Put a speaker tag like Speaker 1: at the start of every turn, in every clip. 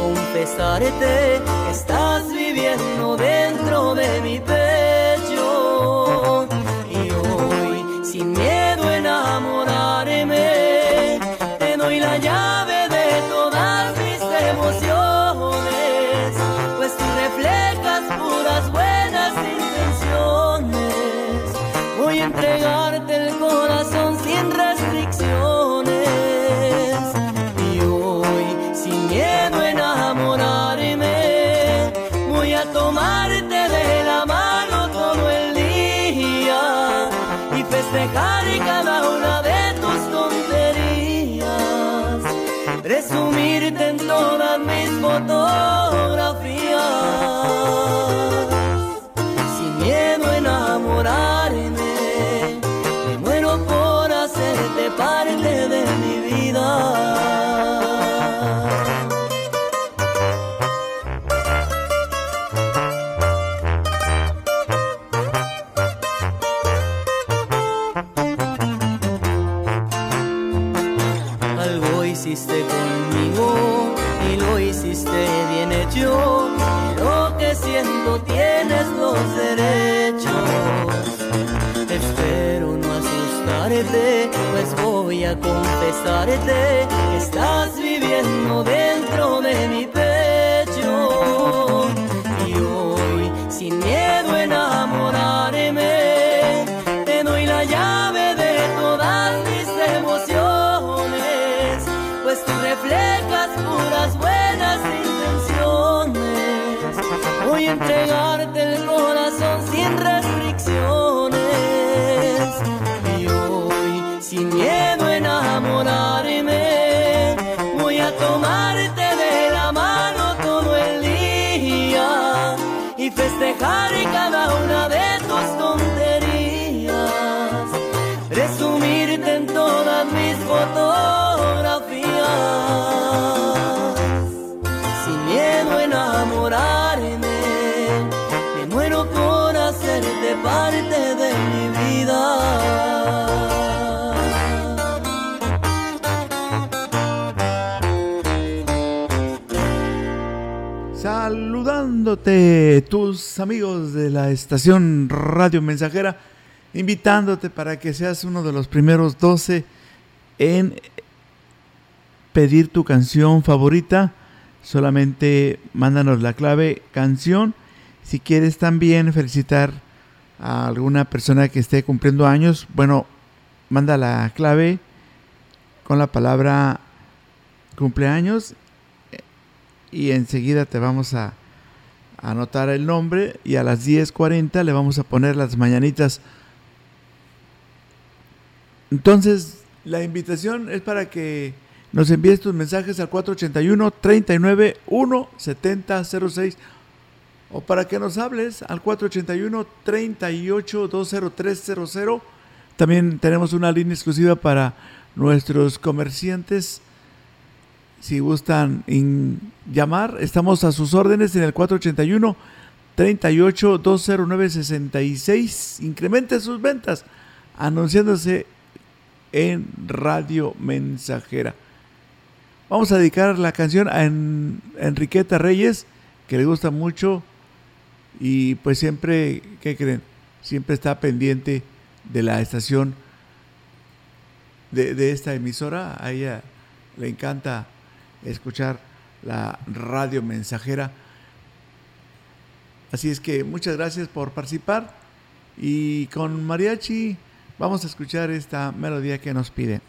Speaker 1: Confesarte que estás viviendo de tus
Speaker 2: amigos de la estación Radio Mensajera, invitándote para que seas uno de los primeros 12 en pedir tu canción favorita. Solamente mándanos la clave canción. Si quieres también felicitar a alguna persona que esté cumpliendo años, bueno, manda la clave con la palabra cumpleaños y enseguida te vamos a anotar el nombre y a las 10.40 le vamos a poner las mañanitas. Entonces, la invitación es para que nos envíes tus mensajes al 481 39 7006 o para que nos hables al 481 38 20300. También tenemos una línea exclusiva para nuestros comerciantes. Si gustan llamar, estamos a sus órdenes en el 481 38 209 66. Incremente sus ventas anunciándose en Radio Mensajera. Vamos a dedicar la canción a Enriqueta Reyes, que le gusta mucho y pues siempre, ¿qué creen? Siempre está pendiente de la estación de, de esta emisora. A ella le encanta escuchar la radio mensajera. Así es que muchas gracias por participar y con mariachi vamos a escuchar esta melodía que nos pide.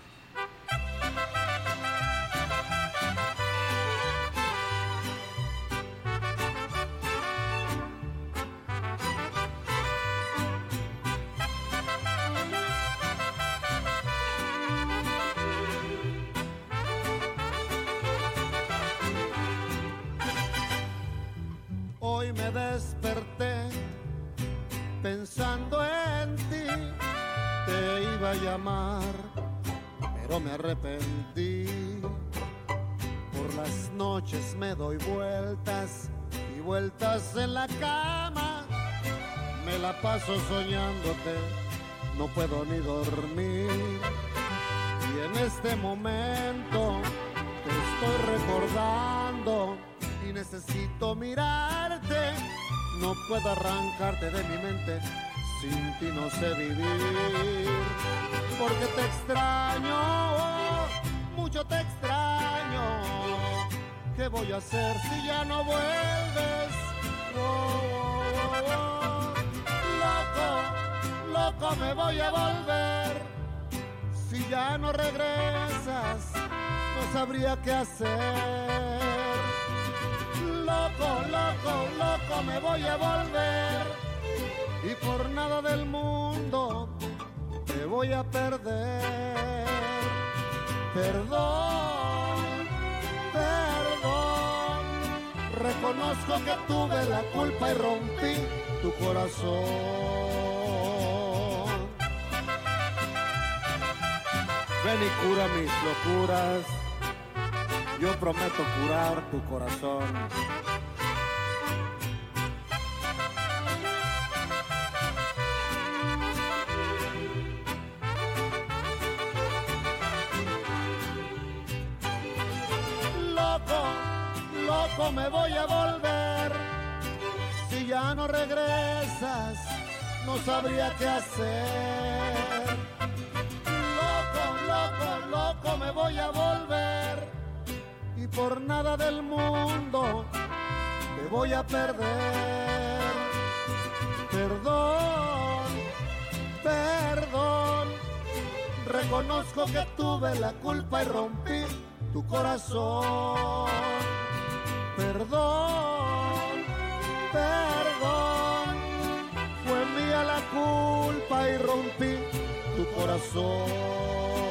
Speaker 3: Curar tu corazón. Loco, loco me voy a volver. Si ya no regresas, no sabría qué hacer loco, loco me voy a volver por nada del mundo te voy a perder. Perdón, perdón, reconozco que tuve la culpa y rompí tu corazón. Perdón, perdón, fue mía la culpa y rompí tu corazón.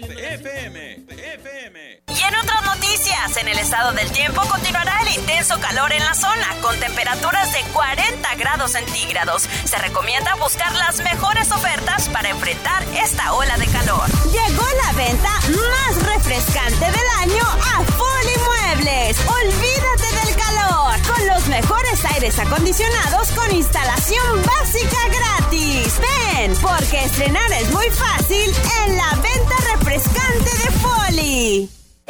Speaker 4: en el estado del tiempo continuará el intenso calor en la zona, con temperaturas de 40 grados centígrados. Se recomienda buscar las mejores ofertas para enfrentar esta ola de calor.
Speaker 5: Llegó la venta más refrescante del año a Foli Muebles. Olvídate del calor, con los mejores aires acondicionados con instalación básica gratis. Ven, porque estrenar es muy fácil en la venta refrescante de Foli.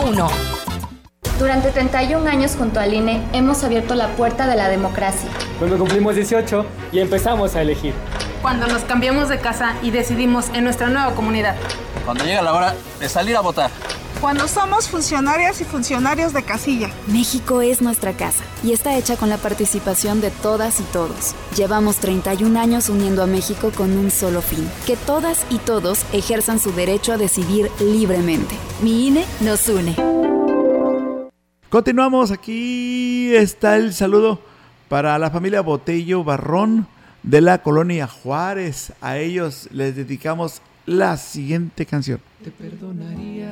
Speaker 4: 202 B001.
Speaker 6: Durante 31 años junto al INE hemos abierto la puerta de la democracia.
Speaker 7: Cuando cumplimos 18 y empezamos a elegir.
Speaker 8: Cuando nos cambiamos de casa y decidimos en nuestra nueva comunidad.
Speaker 9: Cuando llega la hora de salir a votar.
Speaker 10: Cuando somos funcionarias y funcionarios de casilla.
Speaker 11: México es nuestra casa y está hecha con la participación de todas y todos. Llevamos 31 años uniendo a México con un solo fin, que todas y todos ejerzan su derecho a decidir libremente. Mi INE nos une.
Speaker 2: Continuamos, aquí está el saludo para la familia Botello Barrón de la colonia Juárez. A ellos les dedicamos la siguiente canción.
Speaker 12: Te perdonaría,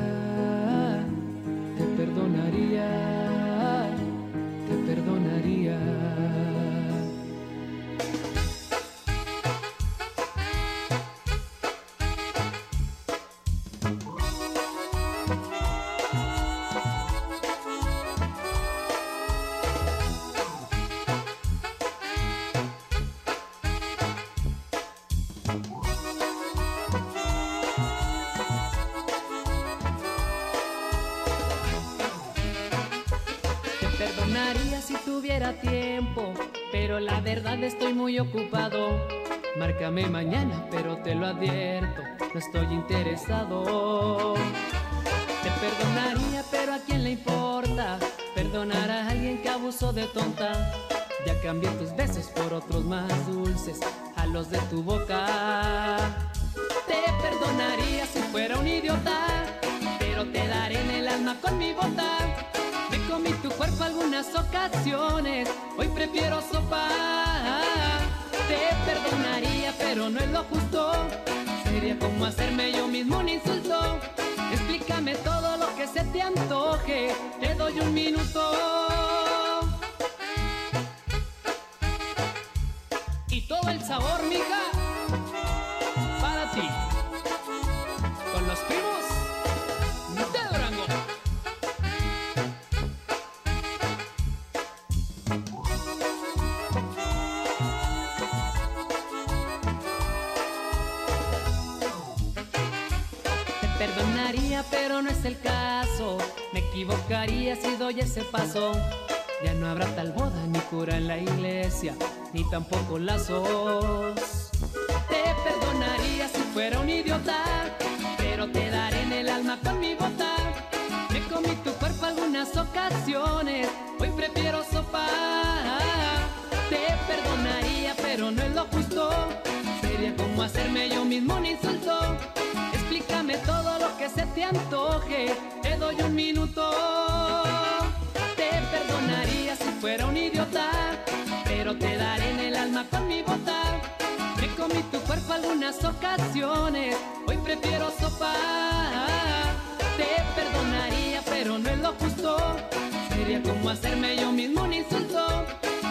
Speaker 12: un insulto.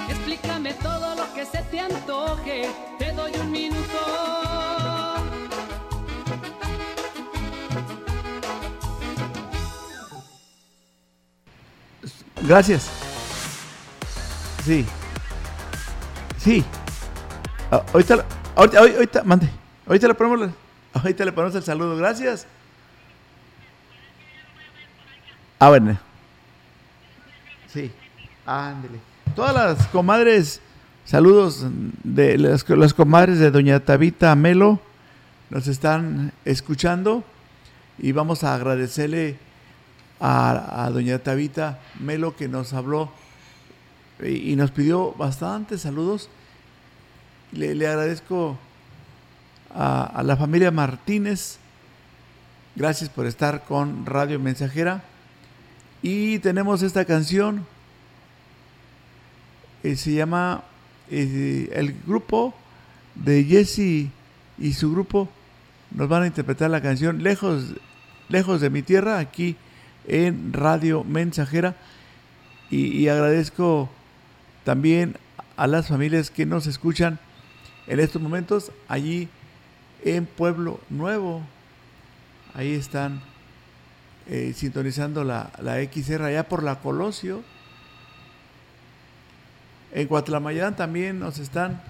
Speaker 12: Explícame todo lo que se te antoje, te doy un minuto.
Speaker 2: Gracias. Sí. Sí. Ah, ahorita, ahorita, ahorita, mande. Ahorita le ponemos, ahorita le ponemos el saludo. Gracias. Ah, bueno. Sí. Ándele. Todas las comadres, saludos de las, comadres de Doña Tabita Melo, nos están escuchando y vamos a agradecerle a, doña Tabita Melo que nos habló y, nos pidió bastantes saludos. Le, le agradezco a la familia Martínez. Gracias por estar con Radio Mensajera. Y tenemos esta canción. Eh, se llama eh, el grupo de Jesse y su grupo nos van a interpretar la canción Lejos, lejos de mi tierra aquí en Radio Mensajera. Y, agradezco también a las familias que nos escuchan en estos momentos allí en Pueblo Nuevo. Ahí están eh, sintonizando la, la XR allá por la Colosio. En Guatlamayán también nos están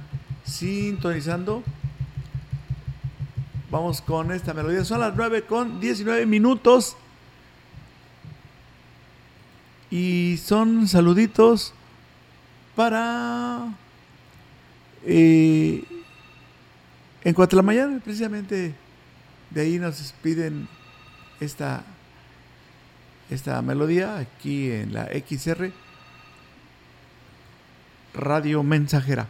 Speaker 2: sintonizando. Vamos con esta melodía. Son las 9 con 19 minutos. Y son saluditos para... Eh, en Cuatlamayán, precisamente de ahí nos piden esta, esta melodía aquí en la XR Radio Mensajera.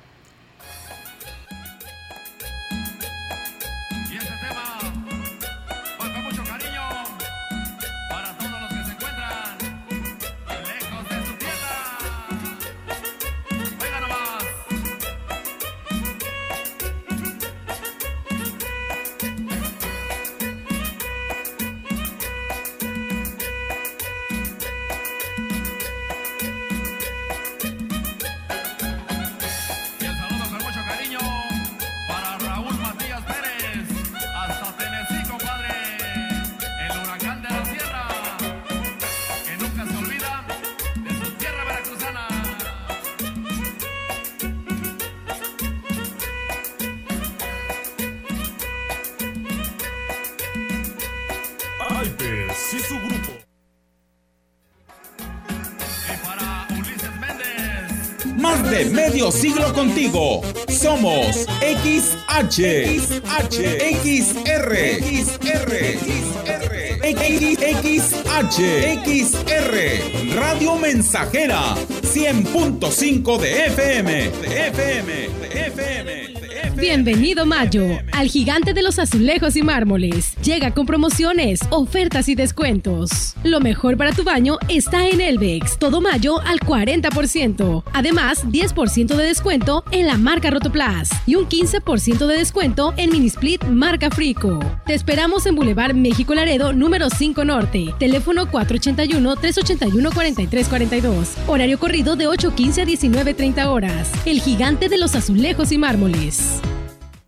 Speaker 13: Siglo contigo. Somos XH, XH, XR, XR, XR, XR, Radio Mensajera, 100.5 de FM, de FM, de FM.
Speaker 14: Bienvenido Mayo, al gigante de los azulejos y mármoles. Llega con promociones, ofertas y descuentos. Lo mejor para tu baño está en Elvex, todo mayo al 40%. Además, 10% de descuento en la marca Rotoplas y un 15% de descuento en Minisplit marca Frico. Te esperamos en Boulevard México Laredo, número 5 Norte. Teléfono 481-381-4342. Horario corrido de 8.15 a 19.30 horas. El gigante de los azulejos y mármoles.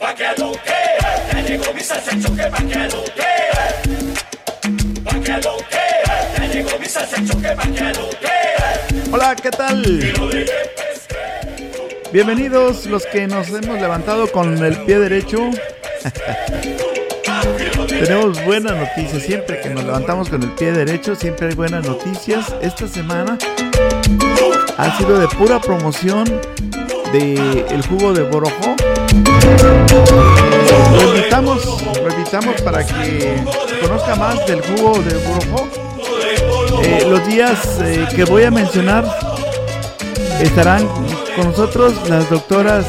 Speaker 15: Pa' que lo que ya llegó mi salsa choque, pa' que lo que pa' que lo que ya llegó mi salsa choque, pa' que lo que
Speaker 2: Hola, ¿qué tal? Bienvenidos los que nos hemos levantado con el pie derecho. Tenemos buenas noticias. Siempre que nos levantamos con el pie derecho, siempre hay buenas noticias. Esta semana ha sido de pura promoción de el jugo de Borojó. Lo invitamos, lo invitamos para que conozca más del jugo de Borojó. Eh, los días eh, que voy a mencionar estarán con nosotros las doctoras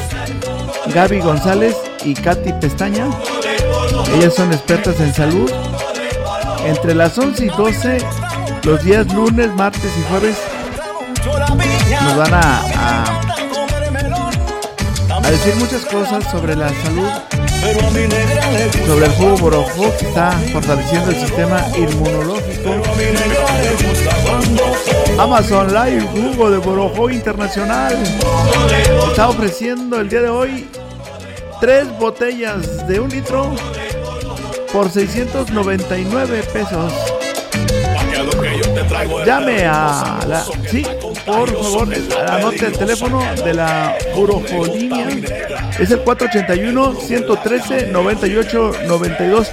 Speaker 2: Gaby González y Katy Pestaña. Ellas son expertas en salud. Entre las 11 y 12, los días lunes, martes y jueves, nos van a a decir muchas cosas sobre la salud, sobre el jugo borojó que está fortaleciendo el sistema inmunológico. Amazon Live Jugo de Borojó Internacional está ofreciendo el día de hoy tres botellas de un litro por 699 pesos. Llame a la. Sí, por favor, anote el teléfono de la Burofolínea. Es el 481-113-9892.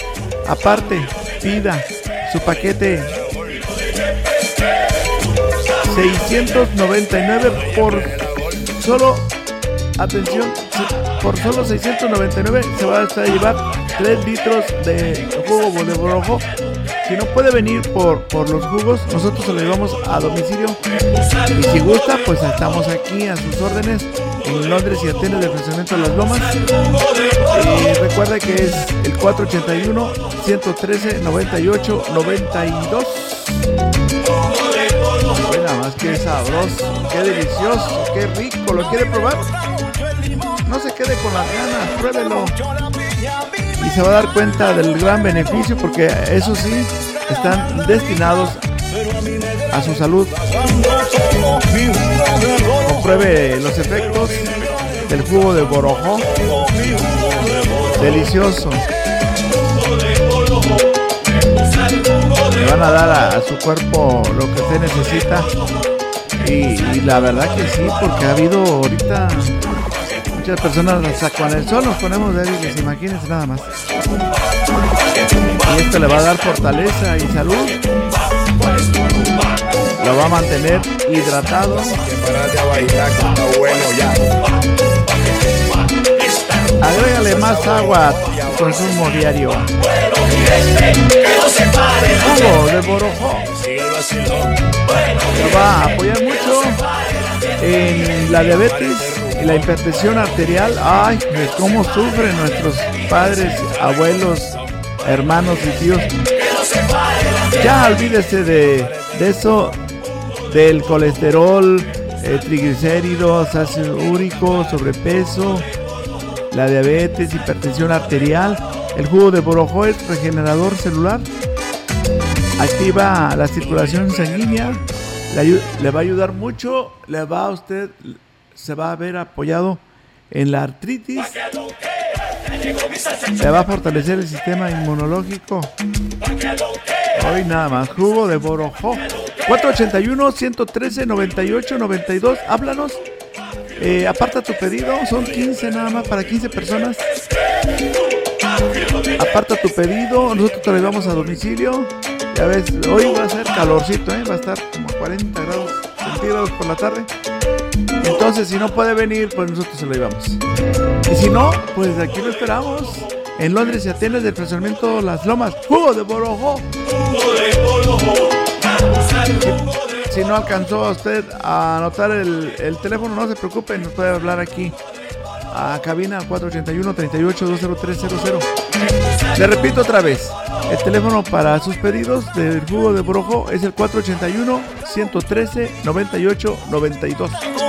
Speaker 2: Aparte, pida su paquete 699 por solo. Atención, por solo 699 se va a llevar 3 litros de jugo de borojo Si no puede venir por, por los jugos, nosotros se lo llevamos a domicilio. Y si gusta, pues estamos aquí a sus órdenes en Londres y Atenas de ofrecimiento de las Lomas. Y recuerda que es el 481 113 98 92. Nada más que sabroso, qué delicioso, qué rico. ¿Lo quiere probar? No se quede con las ganas, pruébelo. Y se va a dar cuenta del gran beneficio porque eso sí, están destinados a su salud. Compruebe los efectos del jugo de borojó. Delicioso. Le van a dar a, su cuerpo lo que usted necesita. Y la verdad que sí, porque ha habido ahorita muchas personas hasta con el sol nos ponemos débiles, imagínense nada más. Y esto le va a dar fortaleza y salud. Lo va a mantener hidratado. Agrégale más agua consumo diario. Jugo de borojó. Lo va a apoyar mucho en la diabetes la hipertensión arterial. Ay, cómo sufren nuestros padres, abuelos, hermanos y tíos. Ya olvídese de, de eso, del colesterol, eh, triglicéridos, ácido úrico, sobrepeso, la diabetes, hipertensión arterial. El jugo de borojó es regenerador celular. Activa la circulación sanguínea. Le, le va a ayudar mucho. Le va a usted, se va a ver apoyado en la artritis. Le va a fortalecer el sistema inmunológico. Hoy nada más. Jugo de borojó. 481-113-98-92. Háblanos. Eh, aparta tu pedido. Son 15 nada más para 15 personas. Aparta tu pedido. Nosotros te lo llevamos a domicilio. Ya ves, hoy va a ser calorcito, ¿eh? va a estar como 40 grados centígrados por la tarde. Entonces, si no puede venir, pues nosotros se lo llevamos. Y si no, pues aquí lo esperamos. En Londres y Atenas del fraccionamiento Las Lomas. ¡Jugo de borojó! Si, si no alcanzó a usted a anotar el, el teléfono, no se preocupe, nos puede hablar aquí a cabina 481-38-20300. Le repito otra vez, el teléfono para sus pedidos del jugo de brojo es el 481-113-98-92.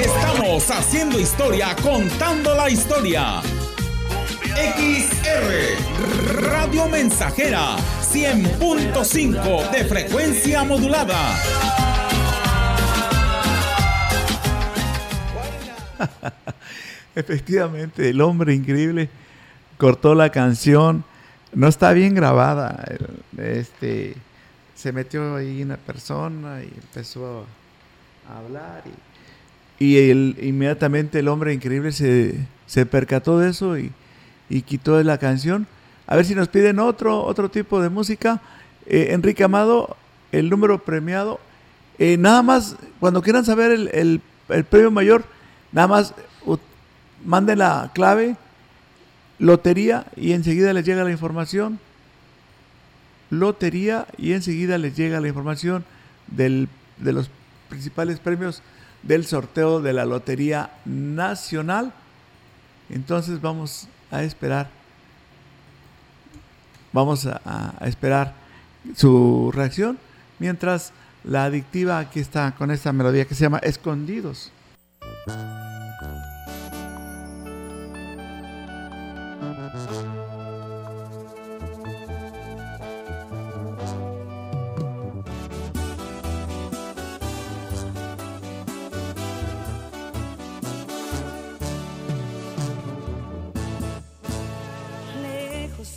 Speaker 13: Estamos haciendo historia, contando la historia. XR Radio Mensajera 100.5 de frecuencia modulada.
Speaker 2: Efectivamente, el hombre increíble cortó la canción. No está bien grabada. Este se metió ahí una persona y empezó a hablar y, el- inmediatamente el hombre increíble se, se percató de eso y, y quitó la canción. A ver si nos piden otro, otro tipo de música. Eh, Enrique Amado, el número premiado. Eh, nada más, cuando quieran saber el, el- el premio mayor, nada más manden la clave, lotería, y enseguida les llega la información. Lotería, y enseguida les llega la información del, de los principales premios del sorteo de la Lotería Nacional. Entonces vamos a esperar. Vamos a, a esperar su reacción. Mientras la adictiva aquí está con esta melodía que se llama Escondidos.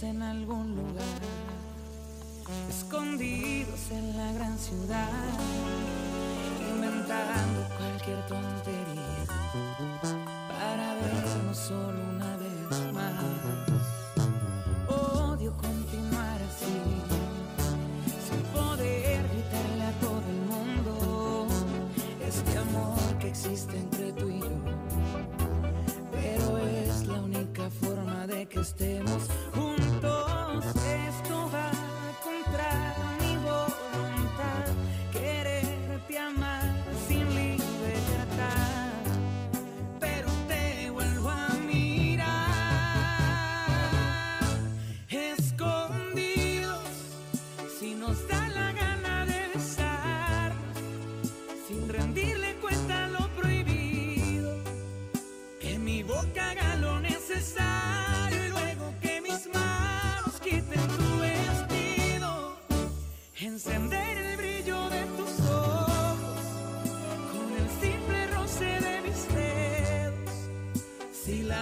Speaker 16: En algún lugar, escondidos en la gran ciudad, inventando cualquier tontería para vernos solo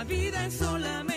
Speaker 17: vida es solamente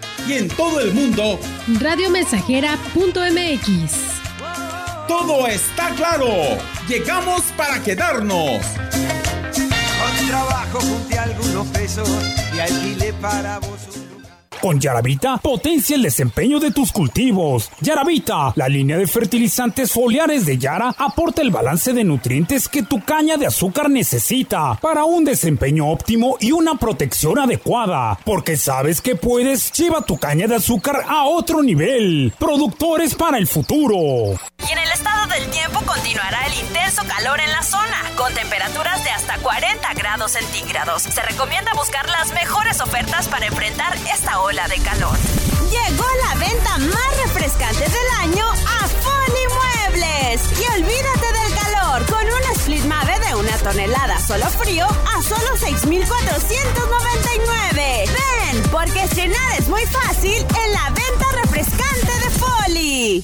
Speaker 13: Y en todo el mundo
Speaker 14: Radiomensajera.mx.
Speaker 13: todo está claro. Llegamos para quedarnos.
Speaker 18: Con trabajo junté algunos pesos y alquilé para vos
Speaker 19: Con Yaravita potencia el desempeño de tus cultivos. Yaravita, la línea de fertilizantes foliares de Yara, aporta el balance de nutrientes que tu caña de azúcar necesita para un desempeño óptimo y una protección adecuada. Porque sabes que puedes, lleva tu caña de azúcar a otro nivel. Productores para el futuro.
Speaker 4: Y en el estado del tiempo continuará el intenso calor en la zona, con temperaturas de hasta 40 grados centígrados. Se recomienda buscar las mejores ofertas para enfrentar esta de calor.
Speaker 5: Llegó la venta más refrescante del año a Foli Muebles. Y olvídate del calor con un split mave de una tonelada solo frío a solo 6,499. Ven, porque estrenar es muy fácil en la venta refrescante de Foli.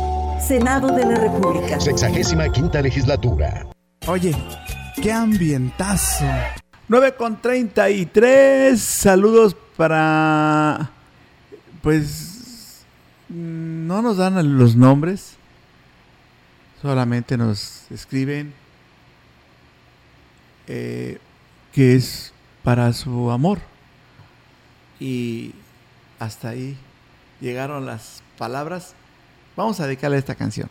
Speaker 20: Senado de la República.
Speaker 21: Sexagésima quinta legislatura.
Speaker 2: Oye, qué ambientazo. 9 con 33. Saludos para. Pues. No nos dan los nombres. Solamente nos escriben. eh, que es para su amor. Y hasta ahí llegaron las palabras. Vamos a dedicarle esta canción.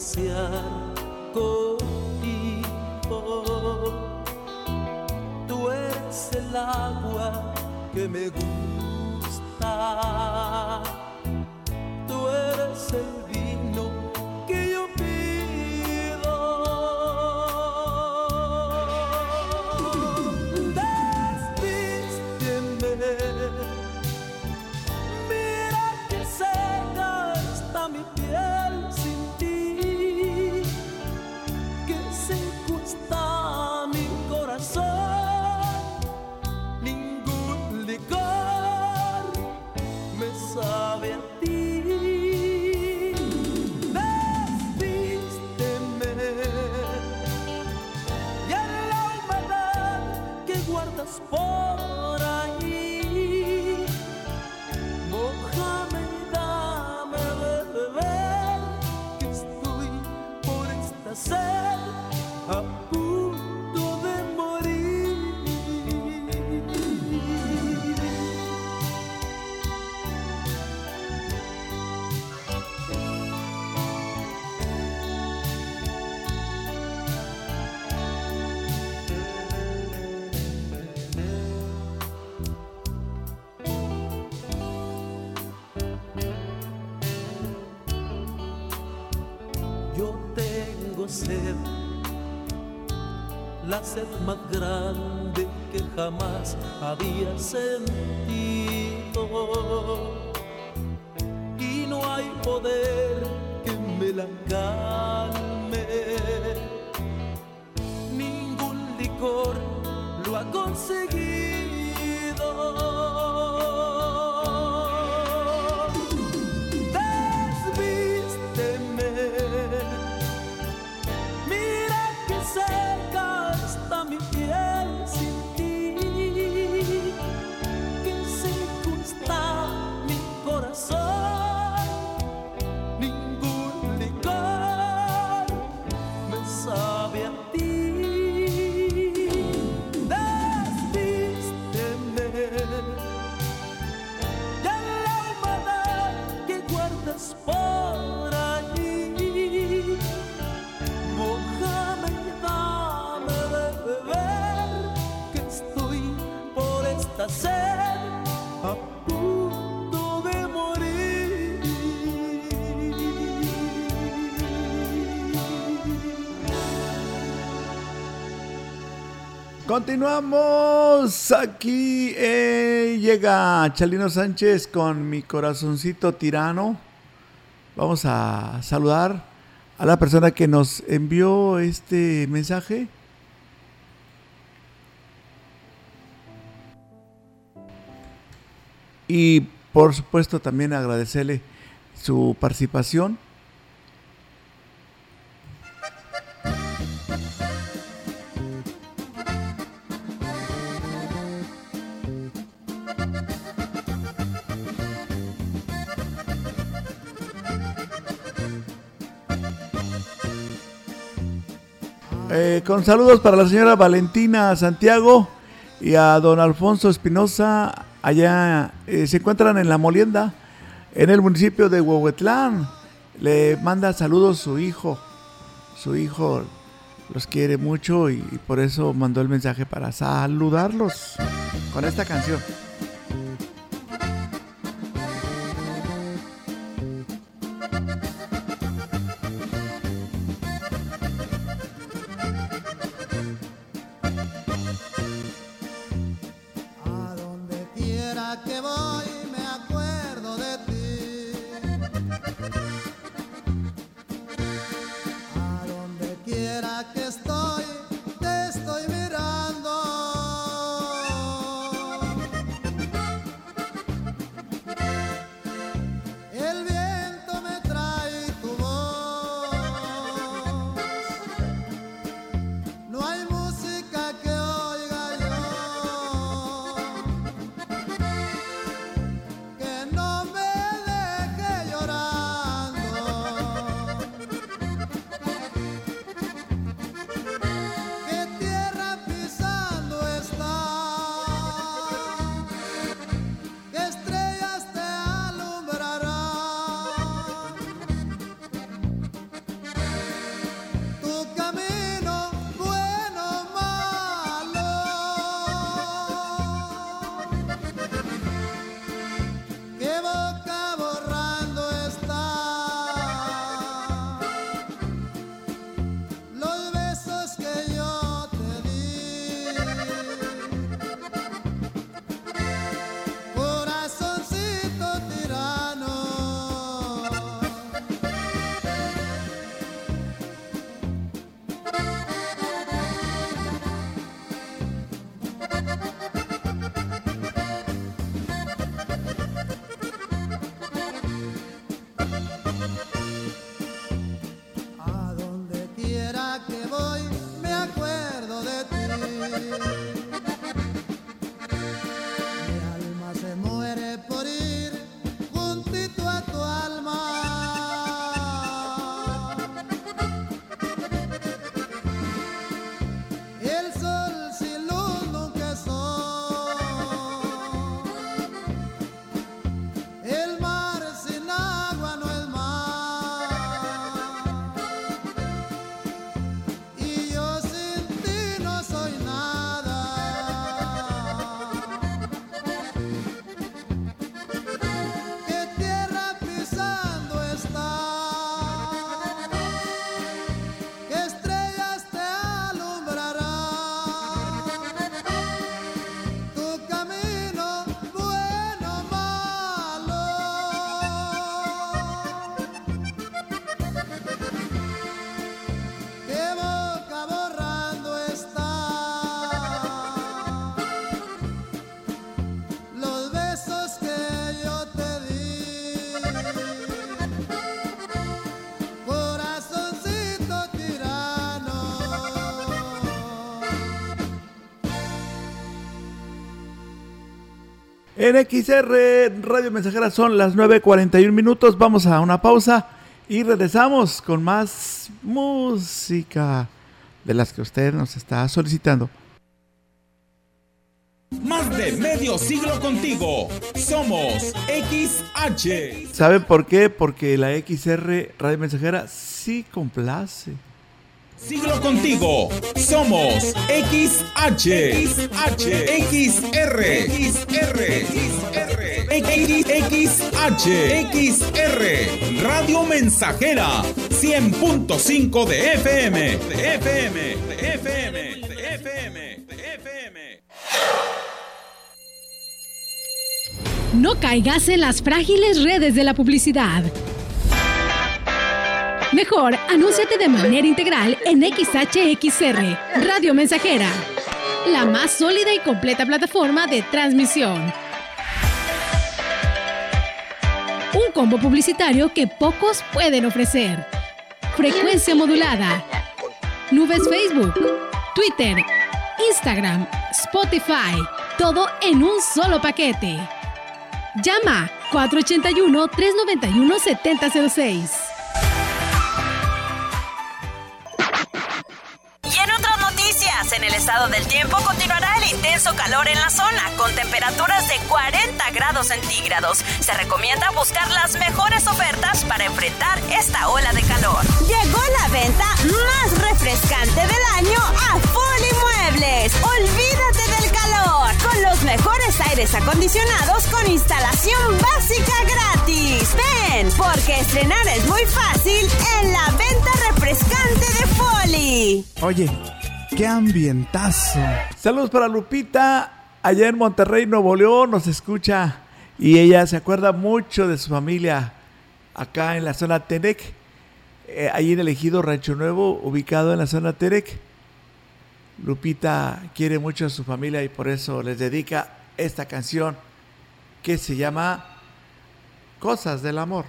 Speaker 17: Saciar contigo. Tú eres el agua que me gusta.
Speaker 2: Continuamos aquí. eh, llega Chalino Sánchez con mi corazoncito tirano. Vamos a saludar a la persona que nos envió este mensaje. Y por supuesto también agradecerle su participación. Con saludos para la señora Valentina Santiago y a don Alfonso Espinosa. Allá eh, se encuentran en La Molienda, en el municipio de Huehuetlán. Le manda saludos su hijo. Su hijo los quiere mucho y por eso mandó el mensaje para saludarlos con esta canción. En XR Radio Mensajera son las 9.41 minutos. Vamos a una pausa y regresamos con más música de las que usted nos está solicitando.
Speaker 13: Más de medio siglo contigo. Somos XH.
Speaker 2: ¿Saben por qué? Porque la XR Radio Mensajera sí complace.
Speaker 13: Siglo contigo. Somos XH. XH. XR. XR. XR. XR. Radio Mensajera. 100.5 de FM. De FM. De FM. De FM. De FM.
Speaker 14: No caigas en las frágiles redes de la publicidad. Mejor, anúnciate de manera integral en XHXR, Radio Mensajera, la más sólida y completa plataforma de transmisión. Un combo publicitario que pocos pueden ofrecer. Frecuencia modulada. Nubes Facebook, Twitter, Instagram, Spotify, todo en un solo paquete. Llama 481-391-7006.
Speaker 4: Noticias, en el estado del tiempo continuará el intenso calor en la zona, con temperaturas de 40 grados centígrados. Se recomienda buscar las mejores ofertas para enfrentar esta ola de calor.
Speaker 5: Llegó la venta más refrescante del año a Foli Muebles. Olvídate del calor con los mejores aires acondicionados con instalación básica gratis. Ven, porque estrenar es muy fácil en la venta refrescante de Foli.
Speaker 2: Oye, qué ambientazo. Saludos para Lupita. Allá en Monterrey, Nuevo León, nos escucha. Y ella se acuerda mucho de su familia acá en la zona Tenec. eh, ahí en el ejido Rancho Nuevo, ubicado en la zona Terec. Lupita quiere mucho a su familia y por eso les dedica esta canción que se llama Cosas del Amor.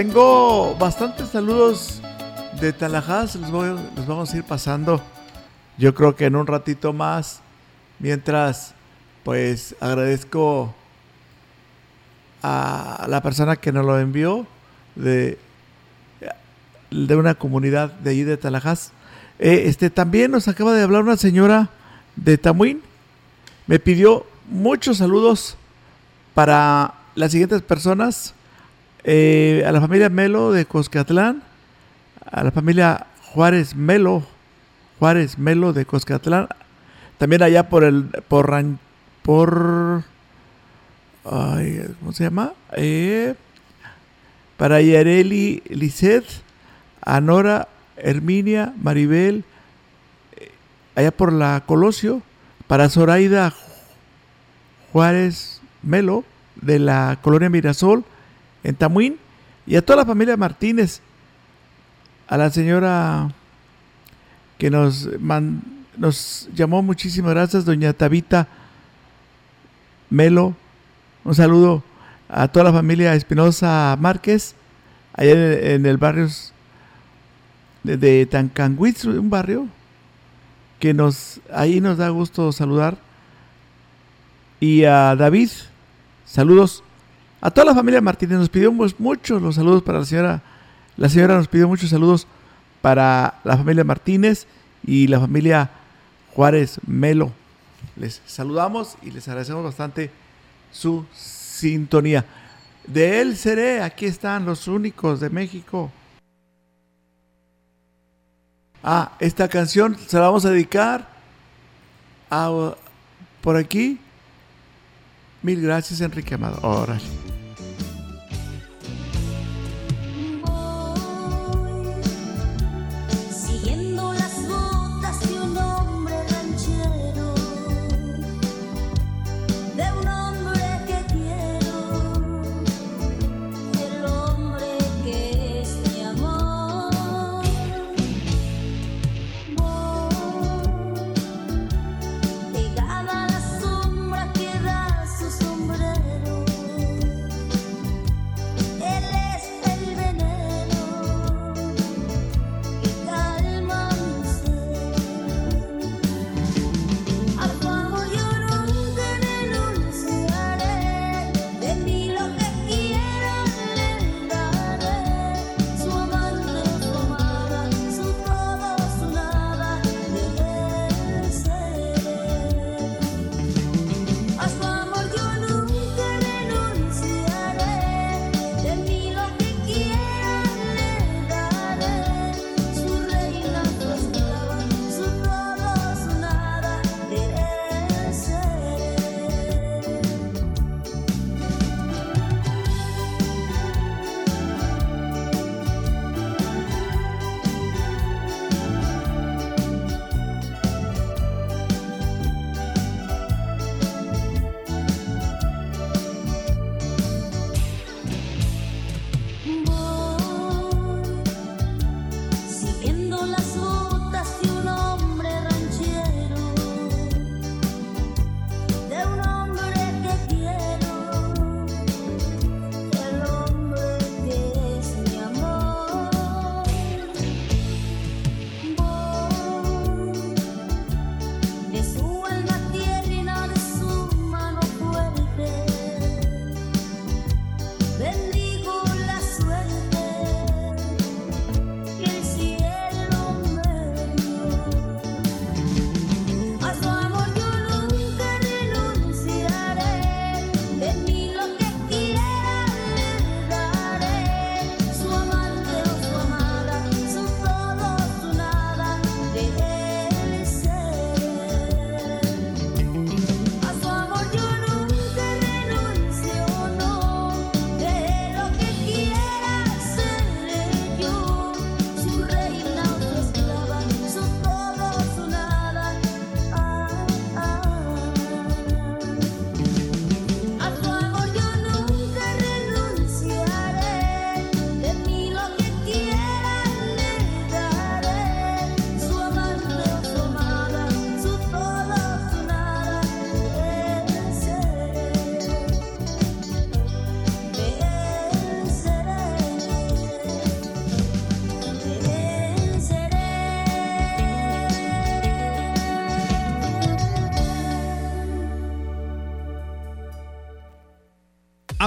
Speaker 2: Tengo bastantes saludos de Talajás, los, vamos a ir pasando. Yo creo que en un ratito más, mientras pues agradezco a la persona que nos lo envió de, de una comunidad de allí de Talajás. Eh, este, también nos acaba de hablar una señora de Tamuín. Me pidió muchos saludos para las siguientes personas. Eh, a la familia Melo de Coscatlán, a la familia Juárez Melo, Juárez Melo de Coscatlán, también allá por el, por, por, ¿cómo se llama? Eh, para Yareli Lisset, a Nora, Herminia, Maribel, eh, allá por la Colosio, para Zoraida Juárez Melo, de la colonia Mirasol, en Tamuín, y a toda la familia Martínez, a la señora que nos, man- nos llamó muchísimas gracias, doña Tabita Melo, un saludo a toda la familia Espinosa Márquez, allá en, el barrio de, de Tancanguitz, un barrio que nos ahí nos da gusto saludar. Y a David, saludos. A toda la familia Martínez nos pidió mu- muchos los saludos para la señora. La señora nos pidió muchos saludos para la familia Martínez y la familia Juárez Melo. Les saludamos y les agradecemos bastante su sintonía. De él seré, aquí están los únicos de México. Ah, esta canción se la vamos a dedicar a, por aquí. Mil gracias, Enrique Amado. Órale.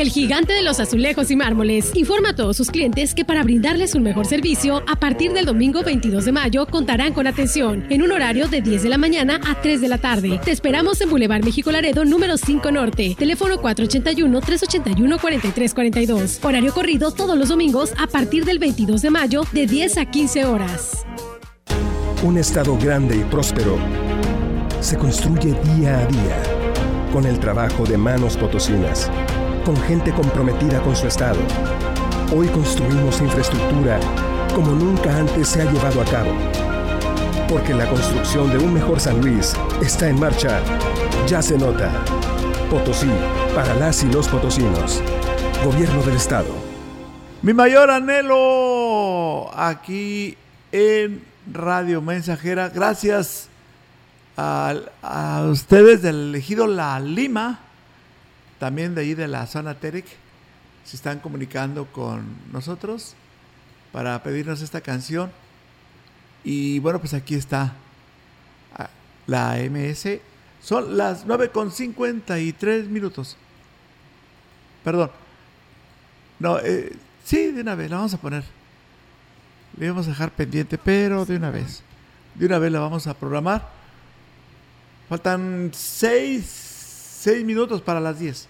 Speaker 14: El gigante de los azulejos y mármoles informa a todos sus clientes que para brindarles un mejor servicio, a partir del domingo 22 de mayo contarán con atención en un horario de 10 de la mañana a 3 de la tarde. Te esperamos en Boulevard México Laredo número 5 Norte, teléfono 481-381-4342. Horario corrido todos los domingos a partir del 22 de mayo de 10 a 15 horas.
Speaker 22: Un estado grande y próspero se construye día a día con el trabajo de manos potosinas, con gente comprometida con su estado. Hoy construimos infraestructura como nunca antes se ha llevado a cabo. Porque la construcción de un mejor San Luis está en marcha. Ya se nota. Potosí, para las y los potosinos. Gobierno del Estado.
Speaker 2: Mi mayor anhelo aquí en Radio Mensajera. Gracias a, a ustedes del elegido La Lima, también de ahí de la zona Terek, se están comunicando con nosotros para pedirnos esta canción. Y bueno, pues aquí está ah, la MS. Son las 9 con 53 minutos. Perdón. No, eh, sí, de una vez, la vamos a poner. Le vamos a dejar pendiente, pero de una vez. De una vez la vamos a programar. Faltan 6 minutos para las 10.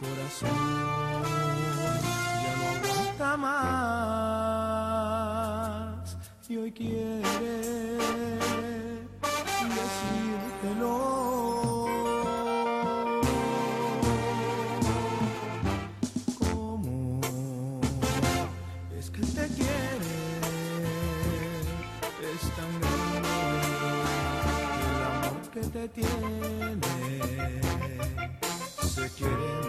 Speaker 17: corazón. Ya no aguanta más. Y hoy quiere decírtelo. Cómo es que te quiere es tan grande el amor que te tiene. Se quiere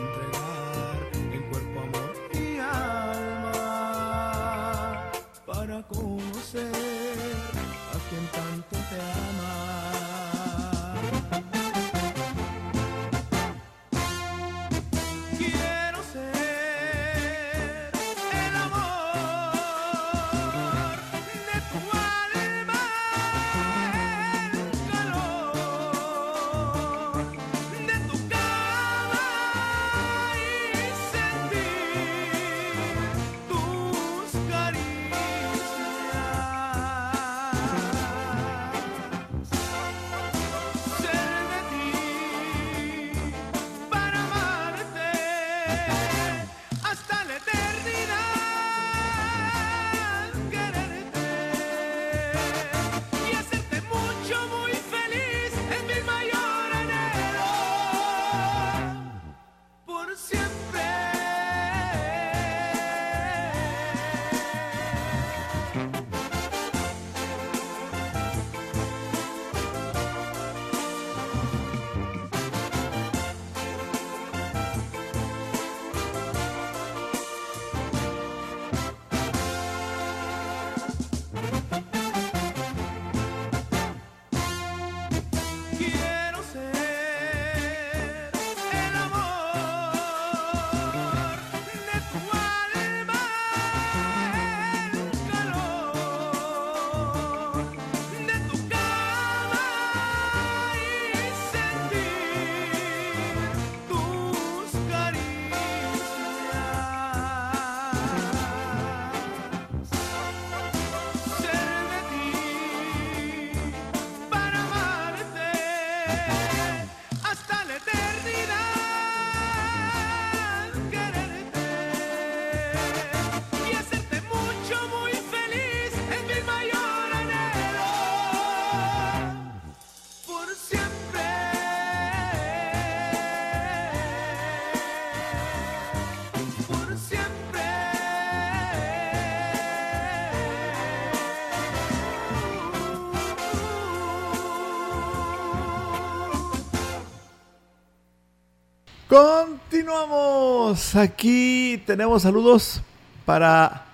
Speaker 2: Continuamos. Aquí tenemos saludos para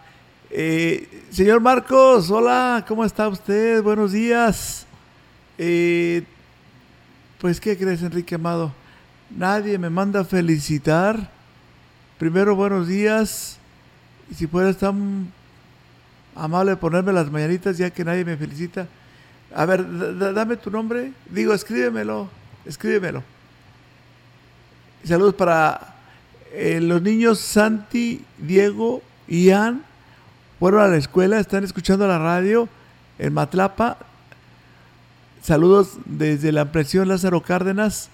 Speaker 2: eh, señor Marcos. Hola, ¿cómo está usted? Buenos días. Eh, pues, ¿qué crees, Enrique Amado? Nadie me manda a felicitar. Primero, buenos días. Y si puedes tan amable ponerme las mañanitas ya que nadie me felicita. A ver, dame tu nombre. Digo, escríbemelo. Escríbemelo. Saludos para eh, los niños Santi, Diego y Ian. Fueron a la escuela, están escuchando la radio en Matlapa. Saludos desde la impresión Lázaro Cárdenas.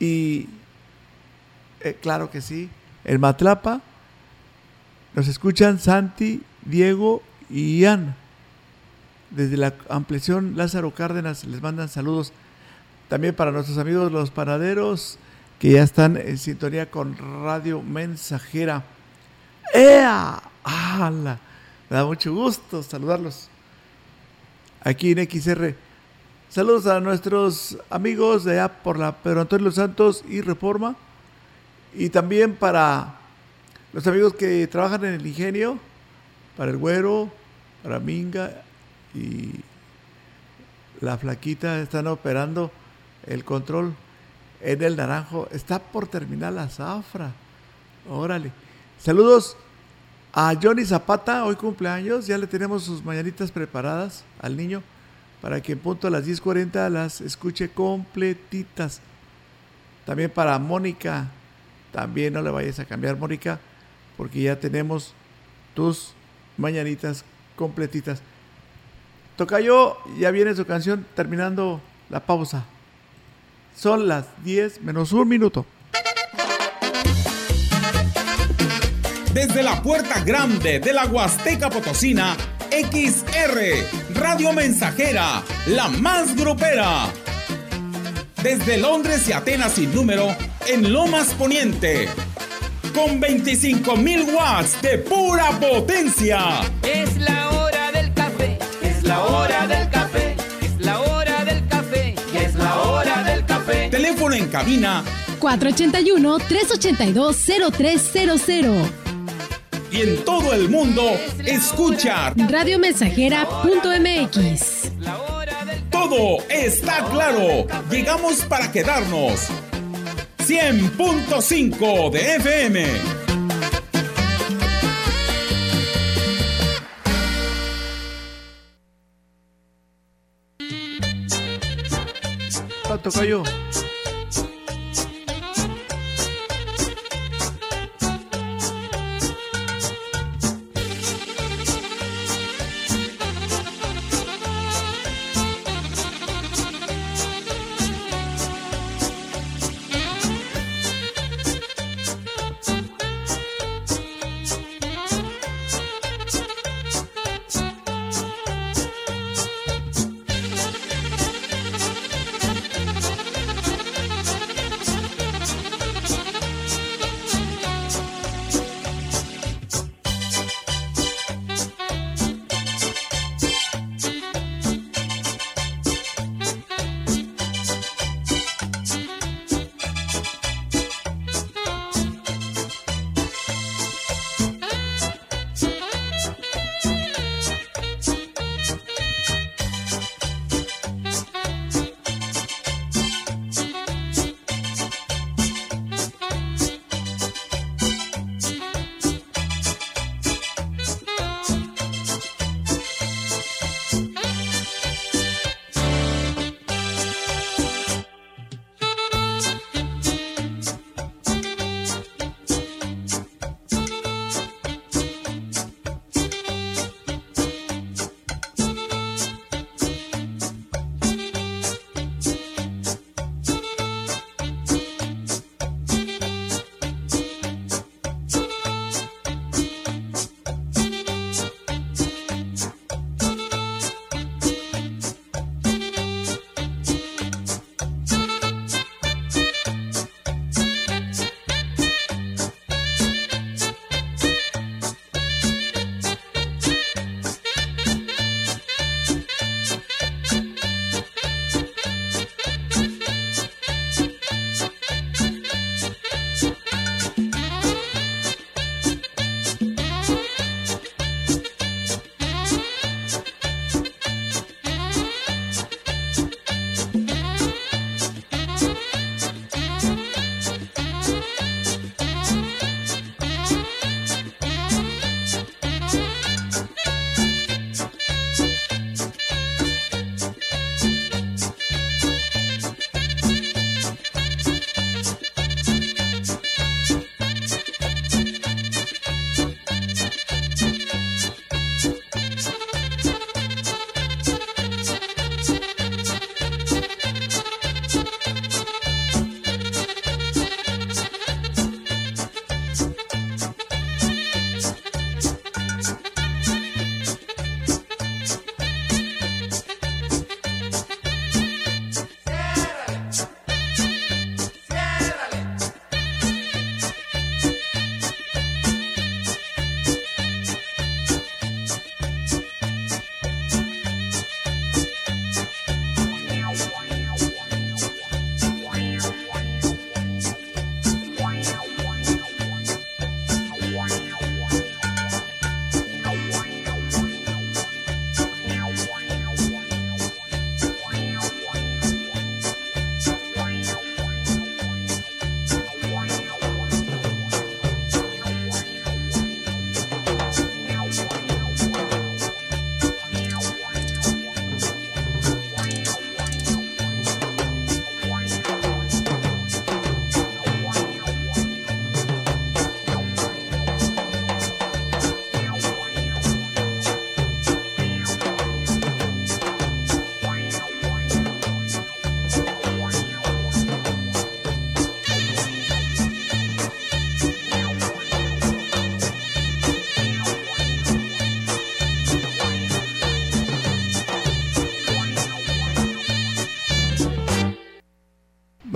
Speaker 2: Y eh, claro que sí, en Matlapa nos escuchan Santi, Diego y Ian. Desde la ampliación Lázaro Cárdenas les mandan saludos. También para nuestros amigos los panaderos que ya están en sintonía con Radio Mensajera. ¡Ea! ¡Hala! Me da mucho gusto saludarlos aquí en XR. Saludos a nuestros amigos de allá por la Pedro Antonio Los Santos y Reforma. Y también para los amigos que trabajan en el ingenio, para el güero, para Minga y la flaquita están operando el control en el naranjo. Está por terminar la zafra. Órale. Saludos a Johnny Zapata, hoy cumpleaños. Ya le tenemos sus mañanitas preparadas al niño para que en punto a las 10.40 las escuche completitas. También para Mónica. También no le vayas a cambiar, Mónica, porque ya tenemos tus mañanitas completitas. Tocayo, ya viene su canción terminando la pausa. Son las 10 menos un minuto.
Speaker 13: Desde la puerta grande de la Huasteca Potosina, XR, Radio Mensajera, la más grupera. Desde Londres y Atenas sin número, en Lomas Poniente. Con 25.000 watts de pura potencia.
Speaker 12: Es la hora del café, es la hora del
Speaker 13: cabina
Speaker 14: 481-382-0300.
Speaker 13: y en todo el mundo, escucha.
Speaker 14: Radiomensajera.mx.
Speaker 13: Todo está claro. Llegamos para quedarnos. 100.5 de FM.
Speaker 2: Tocayo.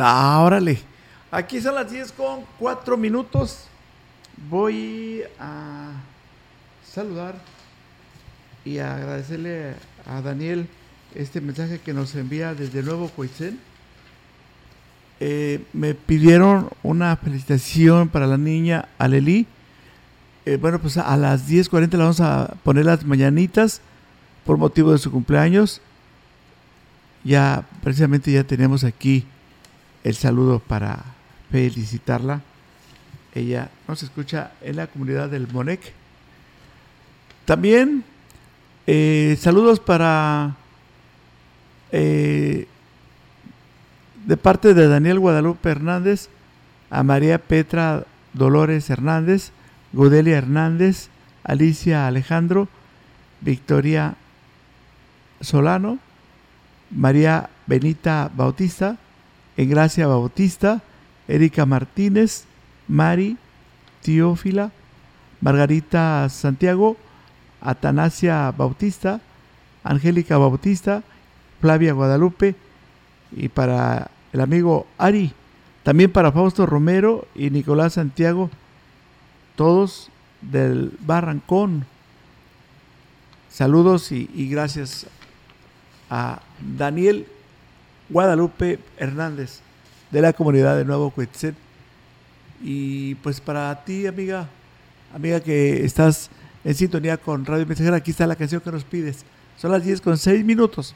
Speaker 2: Ah, órale. Aquí son las 10 con 4 minutos. Voy a saludar y a agradecerle a Daniel este mensaje que nos envía desde Nuevo Coitzén. Eh, me pidieron una felicitación para la niña Aleli. Eh, bueno, pues a las 10.40 le vamos a poner las mañanitas por motivo de su cumpleaños. Ya, precisamente ya tenemos aquí el saludo para felicitarla. Ella nos escucha en la comunidad del Monec. También eh, saludos para eh, de parte de Daniel Guadalupe Hernández a María Petra Dolores Hernández, Godelia Hernández, Alicia Alejandro, Victoria Solano, María Benita Bautista, Engracia Bautista, Erika Martínez, Mari Teófila, Margarita Santiago, Atanasia Bautista, Angélica Bautista, Flavia Guadalupe y para el amigo Ari, también para Fausto Romero y Nicolás Santiago, todos del Barrancón. Saludos y, y gracias a Daniel Guadalupe Hernández de la comunidad de Nuevo Cuetzet. Y pues para ti, amiga, amiga que estás en sintonía con Radio Mensajera, aquí está la canción que nos pides. Son las 10 con 6 minutos.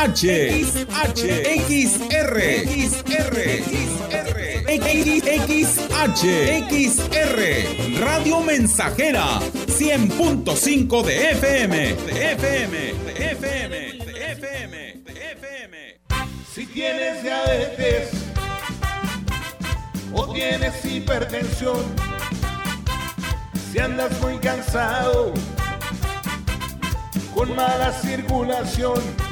Speaker 13: XH, XH, XR, XR, XR, XR, Radio Mensajera, 100.5 de FM, de FM, de FM, de FM, de FM.
Speaker 23: Si tienes diabetes o tienes hipertensión, si andas muy cansado, con mala circulación,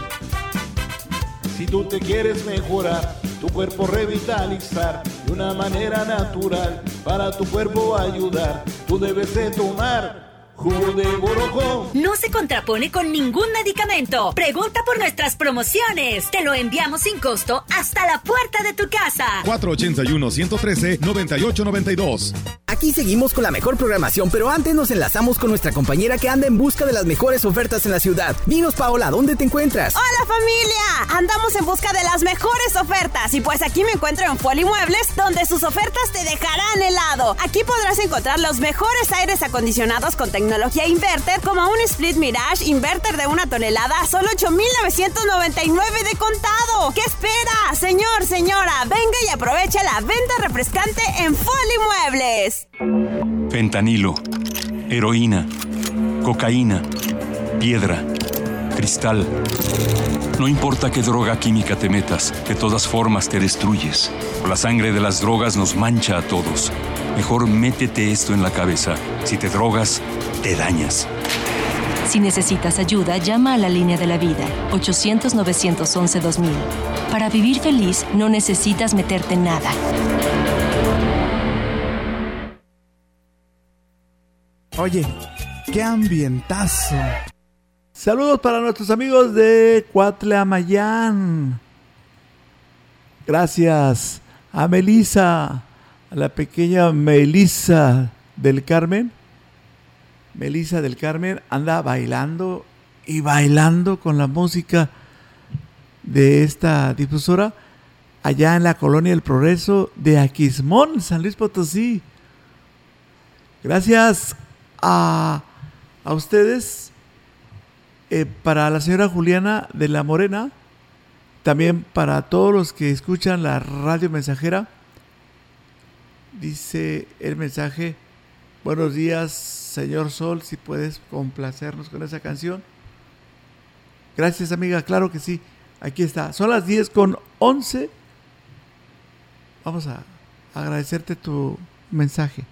Speaker 23: si tú te quieres mejorar, tu cuerpo revitalizar de una manera natural, para tu cuerpo ayudar, tú debes de tomar
Speaker 18: jugo de borojo.
Speaker 4: No se contrapone con ningún medicamento. Pregunta por nuestras promociones. Te lo enviamos sin costo hasta la puerta de tu casa.
Speaker 24: 481-113-9892.
Speaker 25: Aquí seguimos con la mejor programación, pero antes nos enlazamos con nuestra compañera que anda en busca de las mejores ofertas en la ciudad. Dinos, Paola, ¿dónde te encuentras?
Speaker 5: ¡Hola familia! Andamos en busca de las mejores ofertas y pues aquí me encuentro en Foli Muebles, donde sus ofertas te dejarán helado. Aquí podrás encontrar los mejores aires acondicionados con tecnología inverter, como un Split Mirage Inverter de una tonelada a solo 8,999 de contado. ¿Qué espera? Señor, señora, venga y aprovecha la venta refrescante en Foli Muebles.
Speaker 26: Fentanilo, heroína, cocaína, piedra, cristal. No importa qué droga química te metas, de todas formas te destruyes. La sangre de las drogas nos mancha a todos. Mejor métete esto en la cabeza. Si te drogas, te dañas.
Speaker 27: Si necesitas ayuda, llama a la línea de la vida, 800-911-2000. Para vivir feliz, no necesitas meterte en nada.
Speaker 28: Oye, qué ambientazo. Saludos para nuestros amigos de Cuatleamayán. Gracias a Melisa, a la pequeña Melisa del Carmen. Melisa del Carmen anda bailando y bailando con la música de esta difusora allá en la colonia del Progreso de Aquismón, San Luis Potosí. Gracias a, a ustedes, eh, para la señora Juliana de la Morena, también para todos los que escuchan la radio mensajera, dice el mensaje, buenos días señor Sol, si puedes complacernos con esa canción. Gracias amiga, claro que sí, aquí está. Son las 10 con 11. Vamos a agradecerte tu mensaje.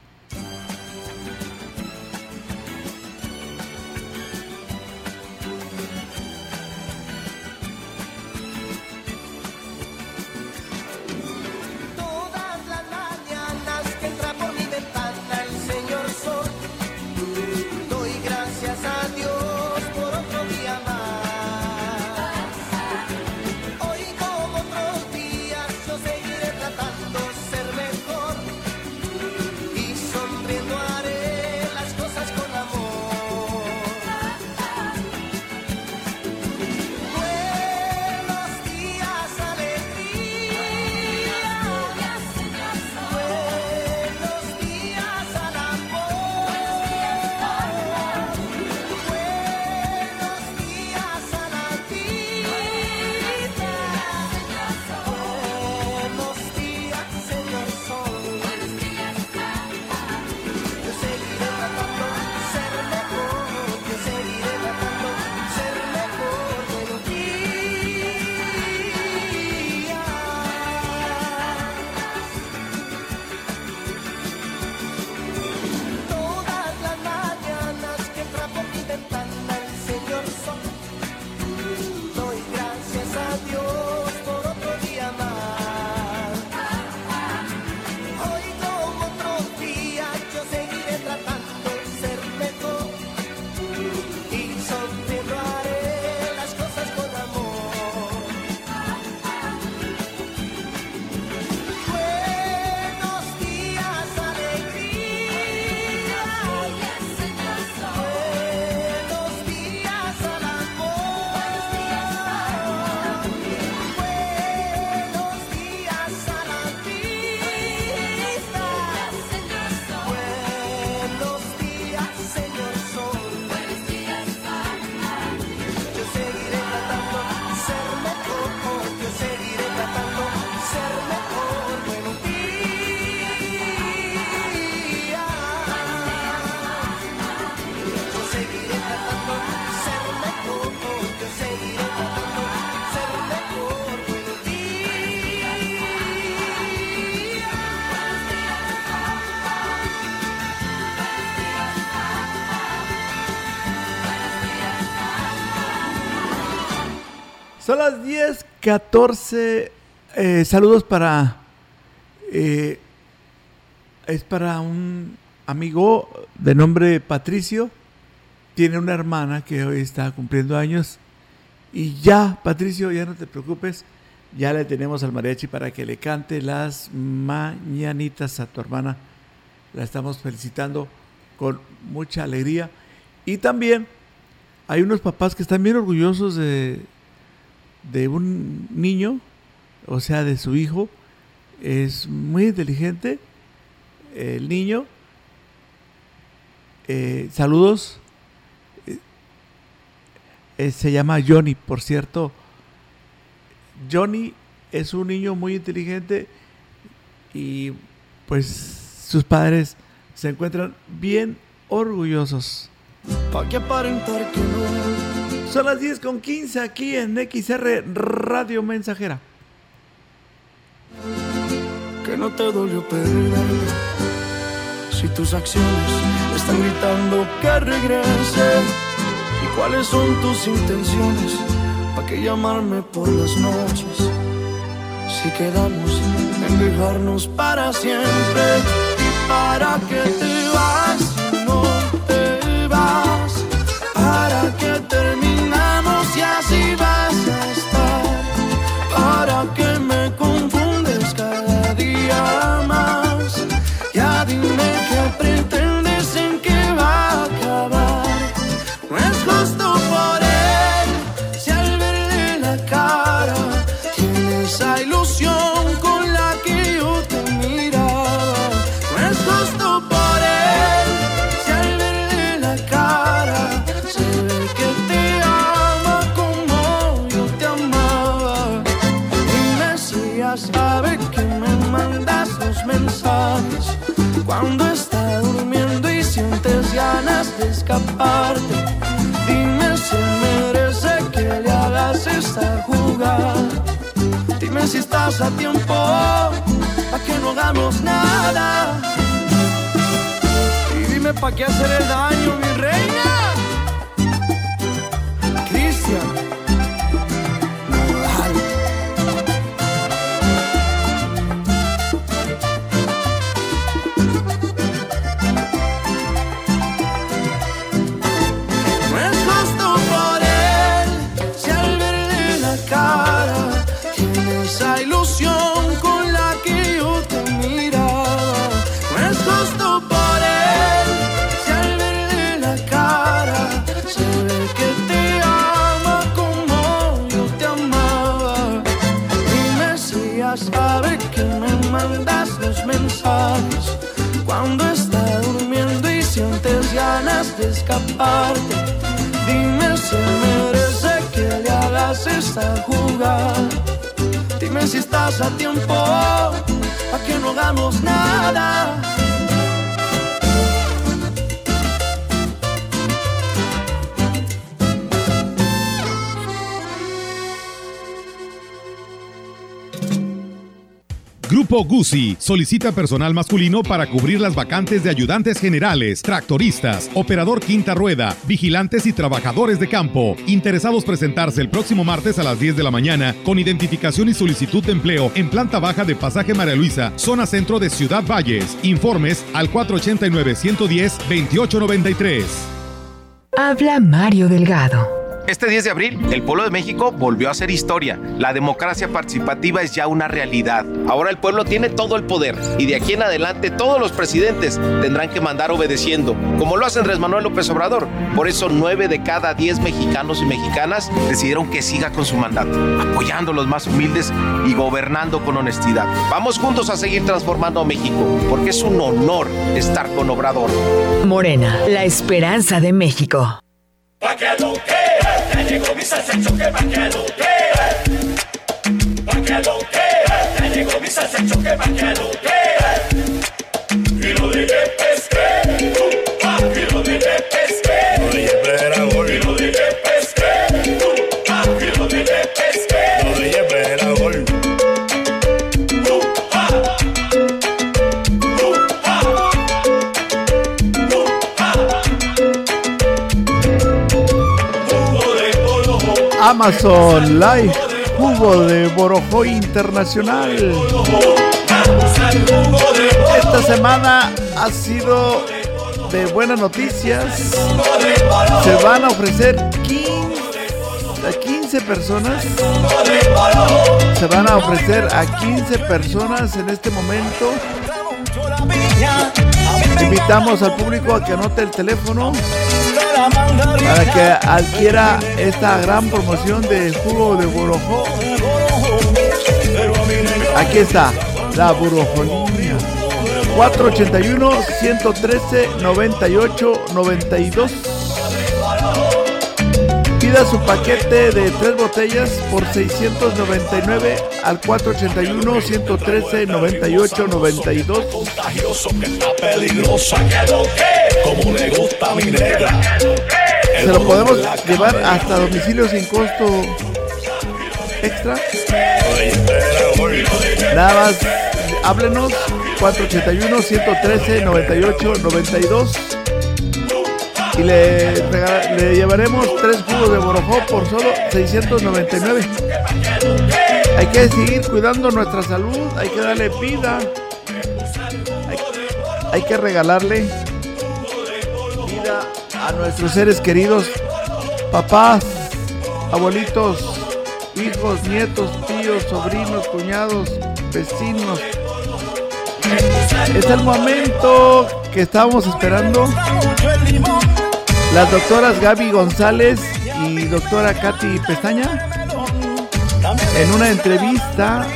Speaker 28: Son las 10, 14. eh, saludos para. eh, es para un amigo de nombre Patricio.
Speaker 2: tiene una hermana que hoy está cumpliendo años. Y ya, Patricio, ya no te preocupes. Ya le tenemos al mariachi para que le cante las mañanitas a tu hermana. La estamos felicitando con mucha alegría. Y también hay unos papás que están bien orgullosos de, de un niño, o sea, de su hijo. Es muy inteligente el niño. Eh, saludos. Eh, eh, se llama Johnny, por cierto. Johnny es un niño muy inteligente y pues sus padres se encuentran bien orgullosos.
Speaker 29: Pa' que aparentar que no.
Speaker 2: Son las 10 con 15 aquí en XR Radio Mensajera.
Speaker 29: Que no te dolió perder. Si tus acciones están gritando que regrese. ¿Y cuáles son tus intenciones? ¿Para qué llamarme por las noches? Si quedamos en dejarnos para siempre. ¿Y para qué te vas? Escaparte. Dime si merece que le hagas esta jugada. Dime si estás a tiempo para que no hagamos nada. Y dime para qué hacer el daño, mi reina. Dime si merece que le hagas esta jugada. Dime si estás a tiempo para que no hagamos nada.
Speaker 24: Grupo Guzzi solicita personal masculino para cubrir las vacantes de ayudantes generales, tractoristas, operador quinta rueda, vigilantes y trabajadores de campo. Interesados presentarse el próximo martes a las 10 de la mañana con identificación y solicitud de empleo en planta baja de Pasaje María Luisa, zona centro de Ciudad Valles. Informes al 489-110-2893.
Speaker 30: Habla Mario Delgado.
Speaker 18: Este 10 de abril, el pueblo de México volvió a hacer historia. La democracia participativa es ya una realidad. Ahora el pueblo tiene todo el poder y de aquí en adelante todos los presidentes tendrán que mandar obedeciendo, como lo hace Andrés Manuel López Obrador. Por eso 9 de cada 10 mexicanos y mexicanas decidieron que siga con su mandato, apoyando a los más humildes y gobernando con honestidad. Vamos juntos a seguir transformando a México, porque es un honor estar con Obrador.
Speaker 30: Morena, la esperanza de México.
Speaker 16: Pa' que lo que ya llegó mi salsa choque pa' que lo que Pa' que lo que ya llegó mi salsa pa' que lo que
Speaker 2: Amazon Live, jugo de Borojo Internacional. Esta semana ha sido de buenas noticias. Se van a ofrecer 15, a 15 personas. Se van a ofrecer a 15 personas en este momento. Invitamos al público a que anote el teléfono para que adquiera esta gran promoción de jugo de borojó. Aquí está, la borojolínea. 481 113 98 92. Pida su paquete de tres botellas por 699 al 481 113 98 92.
Speaker 31: contagioso que está peligrosa que lo que como le gusta a mi negra
Speaker 2: Se lo podemos llevar hasta domicilio sin costo extra. Nada más, háblenos 481 113 98 92 y le, le llevaremos tres jugos de borojó por solo 699. Hay que seguir cuidando nuestra salud, hay que darle vida, hay, hay que regalarle vida a nuestros seres queridos, papás, abuelitos, hijos, nietos, tíos, sobrinos, cuñados, vecinos. Es el momento que estábamos esperando. Las doctoras Gaby González y doctora Katy Pestaña en una entrevista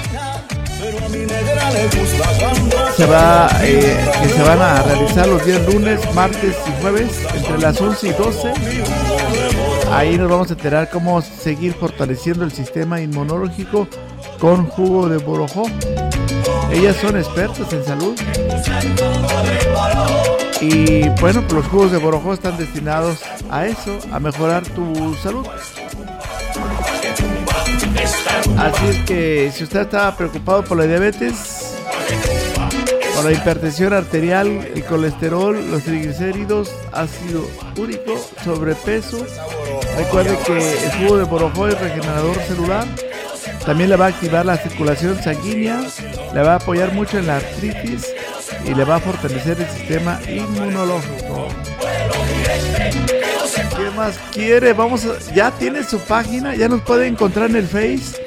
Speaker 2: se va eh, que se van a realizar los días lunes, martes y jueves entre las 11 y 12. Ahí nos vamos a enterar cómo seguir fortaleciendo el sistema inmunológico con jugo de borojó. Ellas son expertas en salud. Y bueno, los jugos de borojó están destinados a eso, a mejorar tu salud. Así es que si usted está preocupado por la diabetes, por la hipertensión arterial, el colesterol, los triglicéridos, ácido úrico, sobrepeso, recuerde que el jugo de borojó es regenerador celular. También le va a activar la circulación sanguínea, le va a apoyar mucho en la artritis y le va a fortalecer el sistema inmunológico. ¿Qué más quiere? Vamos a- ya tiene su página, ya nos puede encontrar en el Face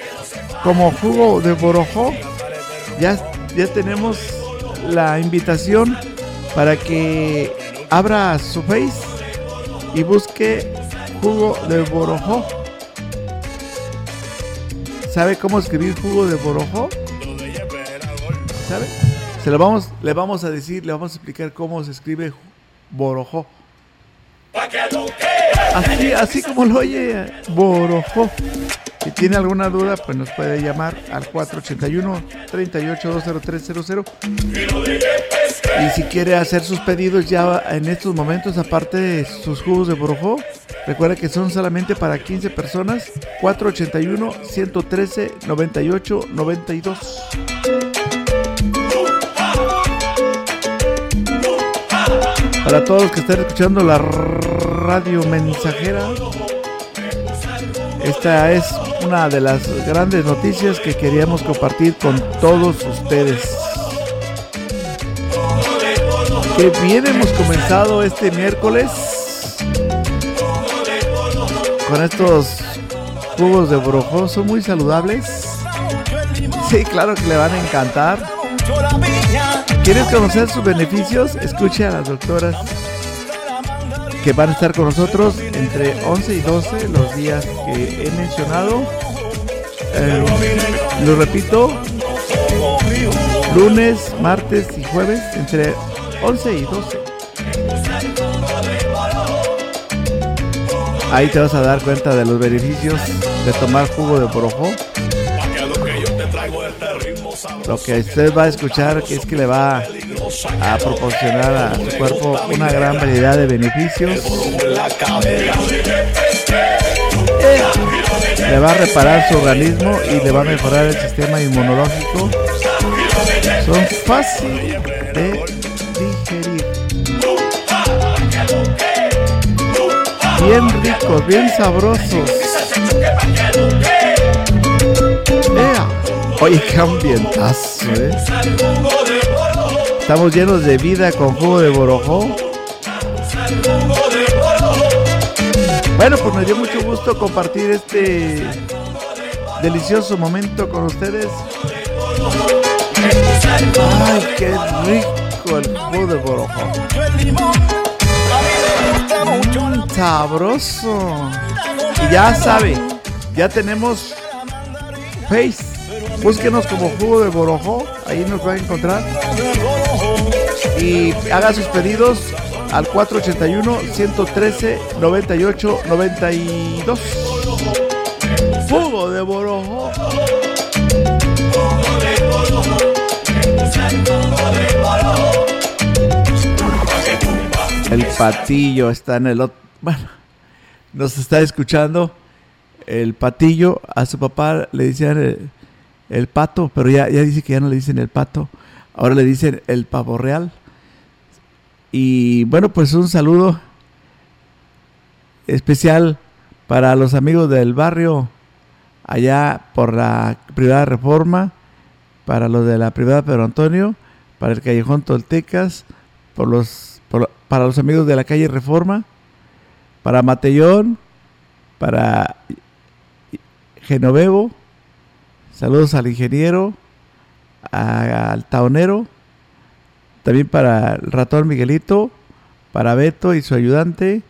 Speaker 2: como jugo de borojó. Ya, ya tenemos la invitación para que abra su Face y busque jugo de borojó. ¿Sabe cómo escribir jugo de borojó? ¿Sabe? Se lo vamos, le vamos a decir, le vamos a explicar cómo se escribe borojó. Así, así como lo oye, borojó. Si tiene alguna duda, pues nos puede llamar al 481-38-20300. Y si quiere hacer sus pedidos ya en estos momentos, aparte de sus jugos de borojó, recuerda que son solamente para 15 personas. 481-113-98-92. Para todos los que están escuchando la radio mensajera, esta es una de las grandes noticias que queríamos compartir con todos ustedes. Que bien hemos comenzado este miércoles con estos jugos de brojo, son muy saludables. Sí, claro que le van a encantar. ¿Quieres conocer sus beneficios? Escuche a las doctoras que van a estar con nosotros entre 11 y 12 los días que he mencionado. Eh, lo repito, lunes, martes y jueves entre 11 y 12. Ahí te vas a dar cuenta de los beneficios de tomar jugo de borojó. Lo que usted va a escuchar es que le va a proporcionar a su cuerpo una gran variedad de beneficios. Le va a reparar su organismo y le va a mejorar el sistema inmunológico. Son fáciles de Bien ricos, bien sabrosos. ¡Ea! Oye, qué ambientazo, ¿eh? Estamos llenos de vida con jugo de borojó. Bueno, pues me dio mucho gusto compartir este delicioso momento con ustedes. Ay, qué rico el jugo de borojo. Sabroso. Y ya sabe, ya tenemos Face. Búsquenos como jugo de borojo. Ahí nos va a encontrar. Y haga sus pedidos al 481-113-98-92. Jugo de borojo. El patillo está en el otro. Bueno, nos está escuchando. El patillo, a su papá le decían el, pato, pero ya, ya dice que ya no le dicen el pato. Ahora le dicen el pavo real. Y bueno, pues un saludo especial para los amigos del barrio allá por la privada reforma, para los de la privada Pedro Antonio, para el callejón Toltecas, por los, por- para los amigos de la calle Reforma, para Matellón, para Genovevo, saludos al ingeniero, al taonero, también para el ratón Miguelito, para Beto y su ayudante,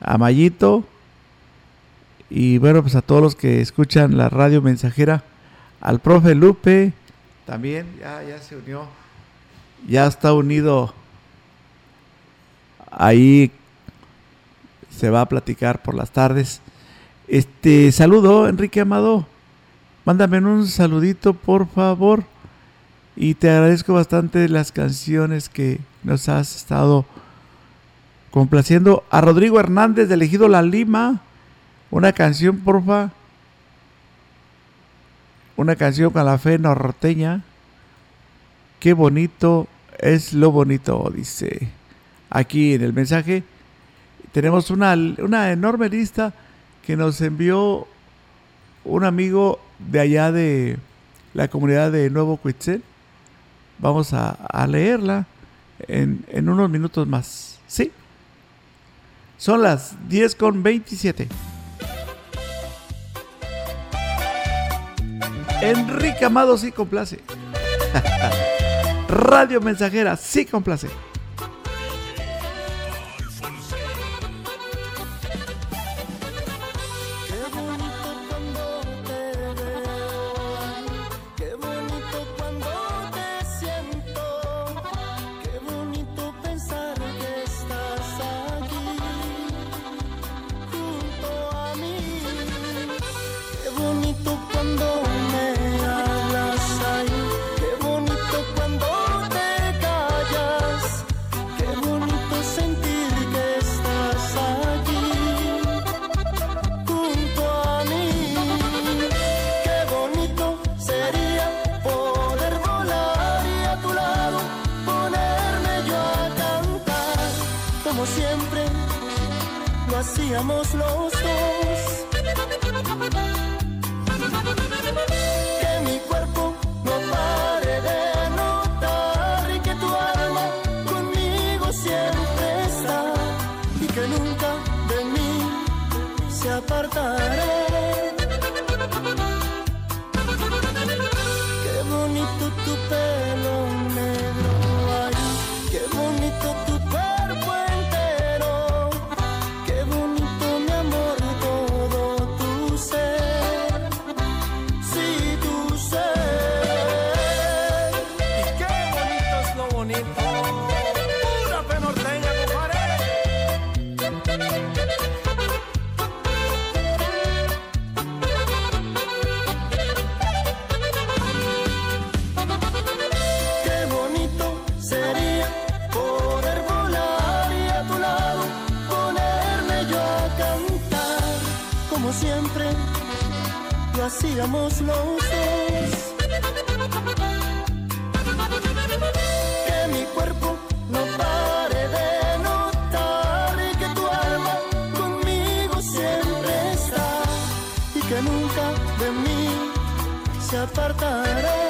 Speaker 2: a Mayito, y bueno, pues a todos los que escuchan la radio mensajera, al profe Lupe, también ya, ya se unió, ya está unido ahí, se va a platicar por las tardes. Este, saludo, Enrique Amado, mándame un saludito, por favor. Y te agradezco bastante las canciones que nos has estado complaciendo. A Rodrigo Hernández de Elegido La Lima, una canción, porfa. Una canción con la fe norteña. Qué bonito es lo bonito, dice aquí en el mensaje. Tenemos una, una enorme lista que nos envió un amigo de allá de la comunidad de Nuevo Cuitzén. Vamos a, a leerla en, en unos minutos más. ¿Sí? Son las 10 con 27. Enrique Amado sí complace. Radio Mensajera sí complace.
Speaker 32: Lo hacíamos los dos. Que mi cuerpo no pare de notar y que tu alma conmigo siempre está y que nunca de mí se apartará. Hacíamos los dos. Que mi cuerpo no pare de notar y que tu alma conmigo siempre está y que nunca de mí se apartará.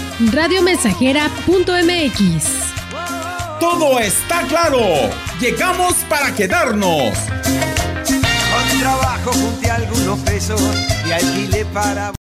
Speaker 14: Radiomensajera.mx.
Speaker 13: todo está claro. Llegamos para quedarnos.
Speaker 33: Con trabajo junté algunos pesos y alquilé para